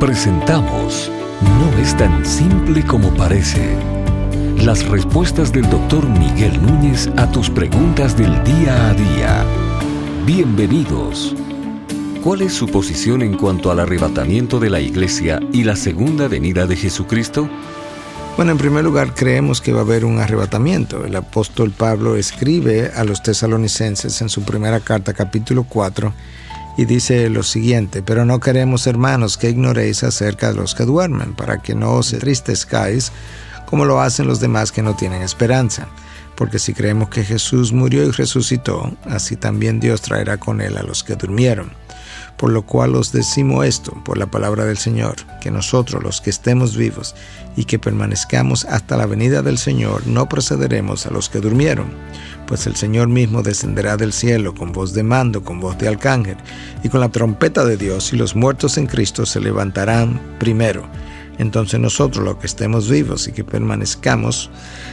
Presentamos No es tan simple como parece. Las respuestas del doctor Miguel Núñez a tus preguntas del día a día. Bienvenidos. ¿Cuál es su posición en cuanto al arrebatamiento de la iglesia y la segunda venida de Jesucristo? Bueno, en primer lugar, creemos que va a haber un arrebatamiento. El apóstol Pablo escribe a los tesalonicenses en su primera carta, capítulo 4, y dice lo siguiente, pero no queremos, hermanos, que ignoréis acerca de los que duermen, para que no os entristezcáis como lo hacen los demás que no tienen esperanza. Porque si creemos que Jesús murió y resucitó, así también Dios traerá con él a los que durmieron. Por lo cual os decimos esto, por la palabra del Señor, que nosotros los que estemos vivos y que permanezcamos hasta la venida del Señor, no procederemos a los que durmieron. Pues el Señor mismo descenderá del cielo con voz de mando, con voz de arcángel, y con la trompeta de Dios, y los muertos en Cristo se levantarán primero. Entonces nosotros, los que estemos vivos y que permanezcamos,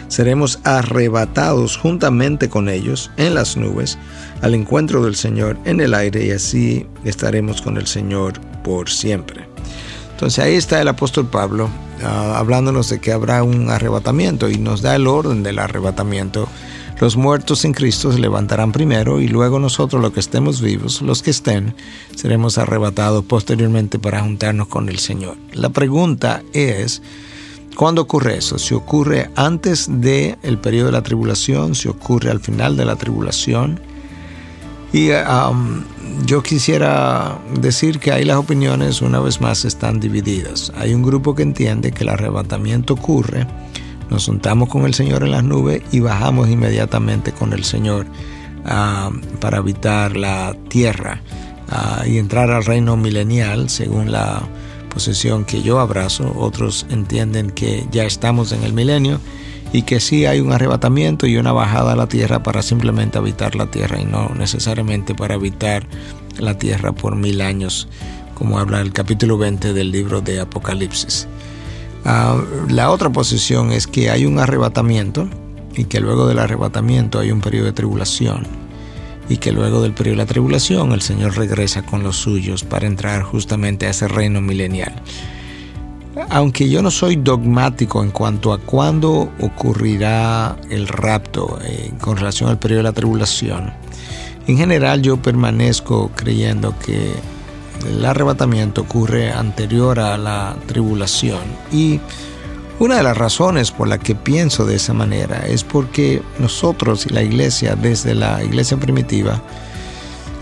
seremos arrebatados juntamente con ellos en las nubes al encuentro del Señor en el aire y así estaremos con el Señor por siempre. Entonces ahí está el apóstol Pablo uh, hablándonos de que habrá un arrebatamiento y nos da el orden del arrebatamiento. Los muertos en Cristo se levantarán primero y luego nosotros los que estemos vivos, los que estén, seremos arrebatados posteriormente para juntarnos con el Señor. La pregunta es, ¿cuándo ocurre eso? ¿Si ocurre antes del el periodo de la tribulación? ¿Si ocurre al final de la tribulación? Y um, yo quisiera decir que ahí las opiniones una vez más están divididas. Hay un grupo que entiende que el arrebatamiento ocurre, nos juntamos con el Señor en las nubes y bajamos inmediatamente con el Señor uh, para habitar la tierra uh, y entrar al reino milenial según la posesión que yo abrazo. Otros entienden que ya estamos en el milenio y que sí hay un arrebatamiento y una bajada a la tierra para simplemente habitar la tierra y no necesariamente para habitar la tierra por mil años, como habla el capítulo 20 del libro de Apocalipsis. Ah, la otra posición es que hay un arrebatamiento y que luego del arrebatamiento hay un periodo de tribulación y que luego del periodo de la tribulación el Señor regresa con los suyos para entrar justamente a ese reino milenial. Aunque yo no soy dogmático en cuanto a cuándo ocurrirá el rapto eh, con relación al periodo de la tribulación, en general yo permanezco creyendo que el arrebatamiento ocurre anterior a la tribulación y una de las razones por la que pienso de esa manera es porque nosotros y la iglesia desde la iglesia primitiva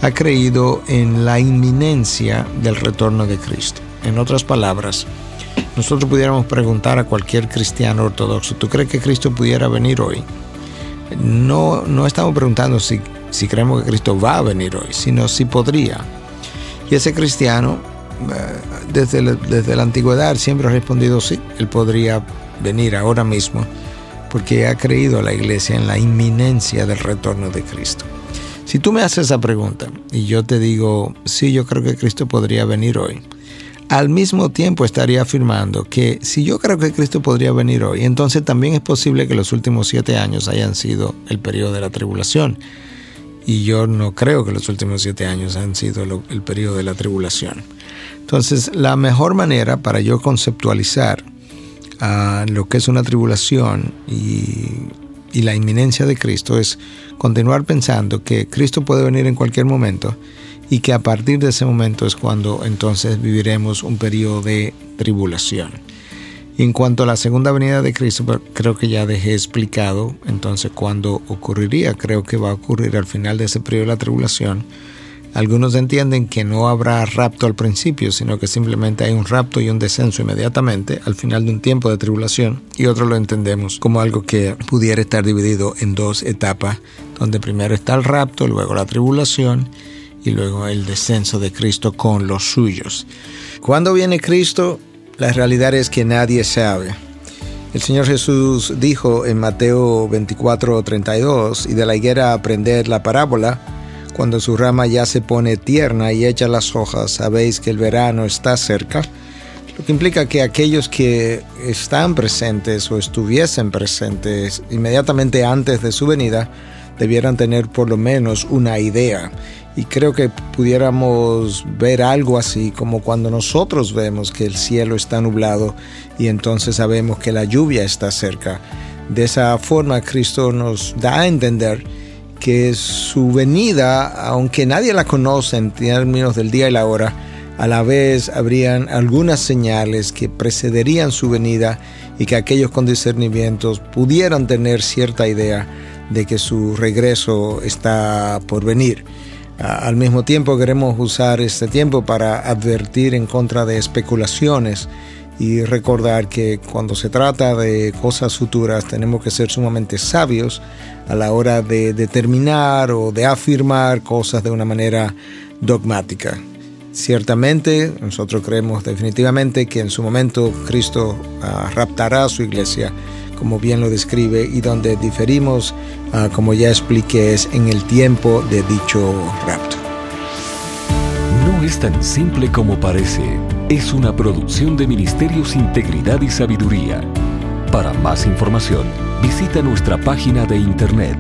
ha creído en la inminencia del retorno de Cristo. En otras palabras, nosotros pudiéramos preguntar a cualquier cristiano ortodoxo, ¿tú crees que Cristo pudiera venir hoy? No, no estamos preguntando si, si creemos que Cristo va a venir hoy, sino si podría. Y ese cristiano, eh, desde la, desde la antigüedad, siempre ha respondido sí, él podría venir ahora mismo, porque ha creído la iglesia en la inminencia del retorno de Cristo. Si tú me haces esa pregunta y yo te digo, sí, yo creo que Cristo podría venir hoy, al mismo tiempo estaría afirmando que si yo creo que Cristo podría venir hoy, entonces también es posible que los últimos siete años hayan sido el periodo de la tribulación. Y yo no creo que los últimos siete años han sido el periodo de la tribulación. Entonces, la mejor manera para yo conceptualizar uh, lo que es una tribulación y, y la inminencia de Cristo es continuar pensando que Cristo puede venir en cualquier momento y que a partir de ese momento es cuando entonces viviremos un periodo de tribulación. En cuanto a la segunda venida de Cristo, creo que ya dejé explicado entonces cuándo ocurriría. Creo que va a ocurrir al final de ese periodo de la tribulación. Algunos entienden que no habrá rapto al principio, sino que simplemente hay un rapto y un descenso inmediatamente al final de un tiempo de tribulación. Y otros lo entendemos como algo que pudiera estar dividido en dos etapas, donde primero está el rapto, luego la tribulación y luego el descenso de Cristo con los suyos. ¿Cuándo viene Cristo? La realidad es que nadie sabe. El Señor Jesús dijo en Mateo 24, 32, y de la higuera aprender la parábola, cuando su rama ya se pone tierna y echa las hojas, sabéis que el verano está cerca, lo que implica que aquellos que están presentes o estuviesen presentes inmediatamente antes de su venida, debieran tener por lo menos una idea. Y creo que pudiéramos ver algo así como cuando nosotros vemos que el cielo está nublado y entonces sabemos que la lluvia está cerca. De esa forma Cristo nos da a entender que su venida, aunque nadie la conoce en términos del día y la hora, a la vez habrían algunas señales que precederían su venida y que aquellos con discernimientos pudieran tener cierta idea de que su regreso está por venir. Al mismo tiempo queremos usar este tiempo para advertir en contra de especulaciones y recordar que cuando se trata de cosas futuras tenemos que ser sumamente sabios a la hora de determinar o de afirmar cosas de una manera dogmática. Ciertamente, nosotros creemos definitivamente que en su momento Cristo ah, raptará a su iglesia, como bien lo describe, y donde diferimos, ah, como ya expliqué, es en el tiempo de dicho rapto. No es tan simple como parece. Es una producción de Ministerios Integridad y Sabiduría. Para más información, visita nuestra página de internet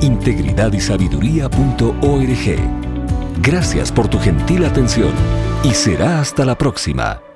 integridadysabiduría.org Gracias por tu gentil atención y será hasta la próxima.